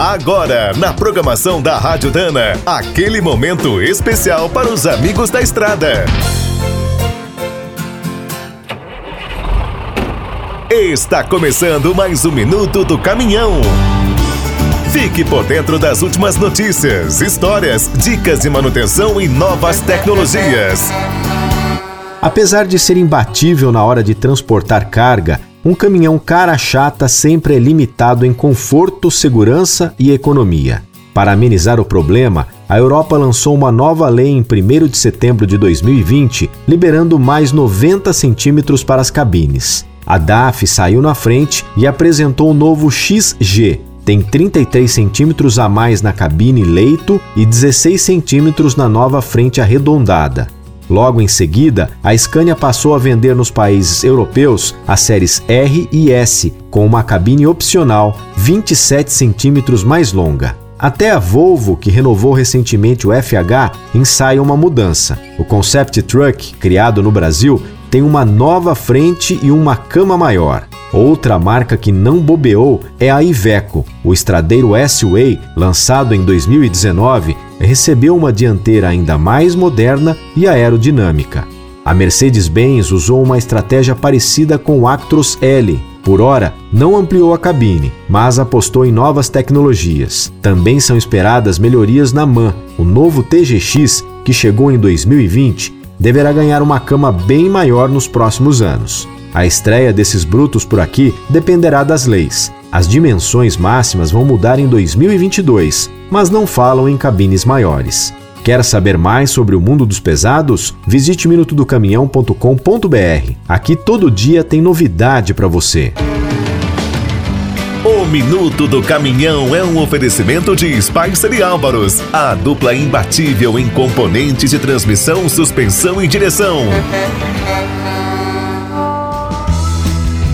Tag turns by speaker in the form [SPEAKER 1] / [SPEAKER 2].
[SPEAKER 1] Agora, na programação da Rádio Dana, aquele momento especial para os amigos da estrada. Está começando mais um minuto do caminhão. Fique por dentro das últimas notícias, histórias, dicas de manutenção e novas tecnologias.
[SPEAKER 2] Apesar de ser imbatível na hora de transportar carga, um caminhão cara chata sempre é limitado em conforto, segurança e economia. Para amenizar o problema, a Europa lançou uma nova lei em 1 de setembro de 2020, liberando mais 90 centímetros para as cabines. A DAF saiu na frente e apresentou o novo XG. Tem 33 centímetros a mais na cabine leito e 16 centímetros na nova frente arredondada. Logo em seguida, a Scania passou a vender nos países europeus as séries R e S, com uma cabine opcional 27 centímetros mais longa. Até a Volvo, que renovou recentemente o FH, ensaia uma mudança. O Concept Truck, criado no Brasil, tem uma nova frente e uma cama maior. Outra marca que não bobeou é a Iveco. O estradeiro S-Way, lançado em 2019, recebeu uma dianteira ainda mais moderna e aerodinâmica. A Mercedes-Benz usou uma estratégia parecida com o Actros L. Por hora, não ampliou a cabine, mas apostou em novas tecnologias. Também são esperadas melhorias na MAN. O novo TGX, que chegou em 2020, deverá ganhar uma cama bem maior nos próximos anos. A estreia desses brutos por aqui dependerá das leis. As dimensões máximas vão mudar em 2022, mas não falam em cabines maiores. Quer saber mais sobre o mundo dos pesados? Visite minutodocaminhão.com.br. Aqui todo dia tem novidade para você.
[SPEAKER 1] O Minuto do Caminhão é um oferecimento de Spicer e Álvaros, a dupla imbatível em componentes de transmissão, suspensão e direção.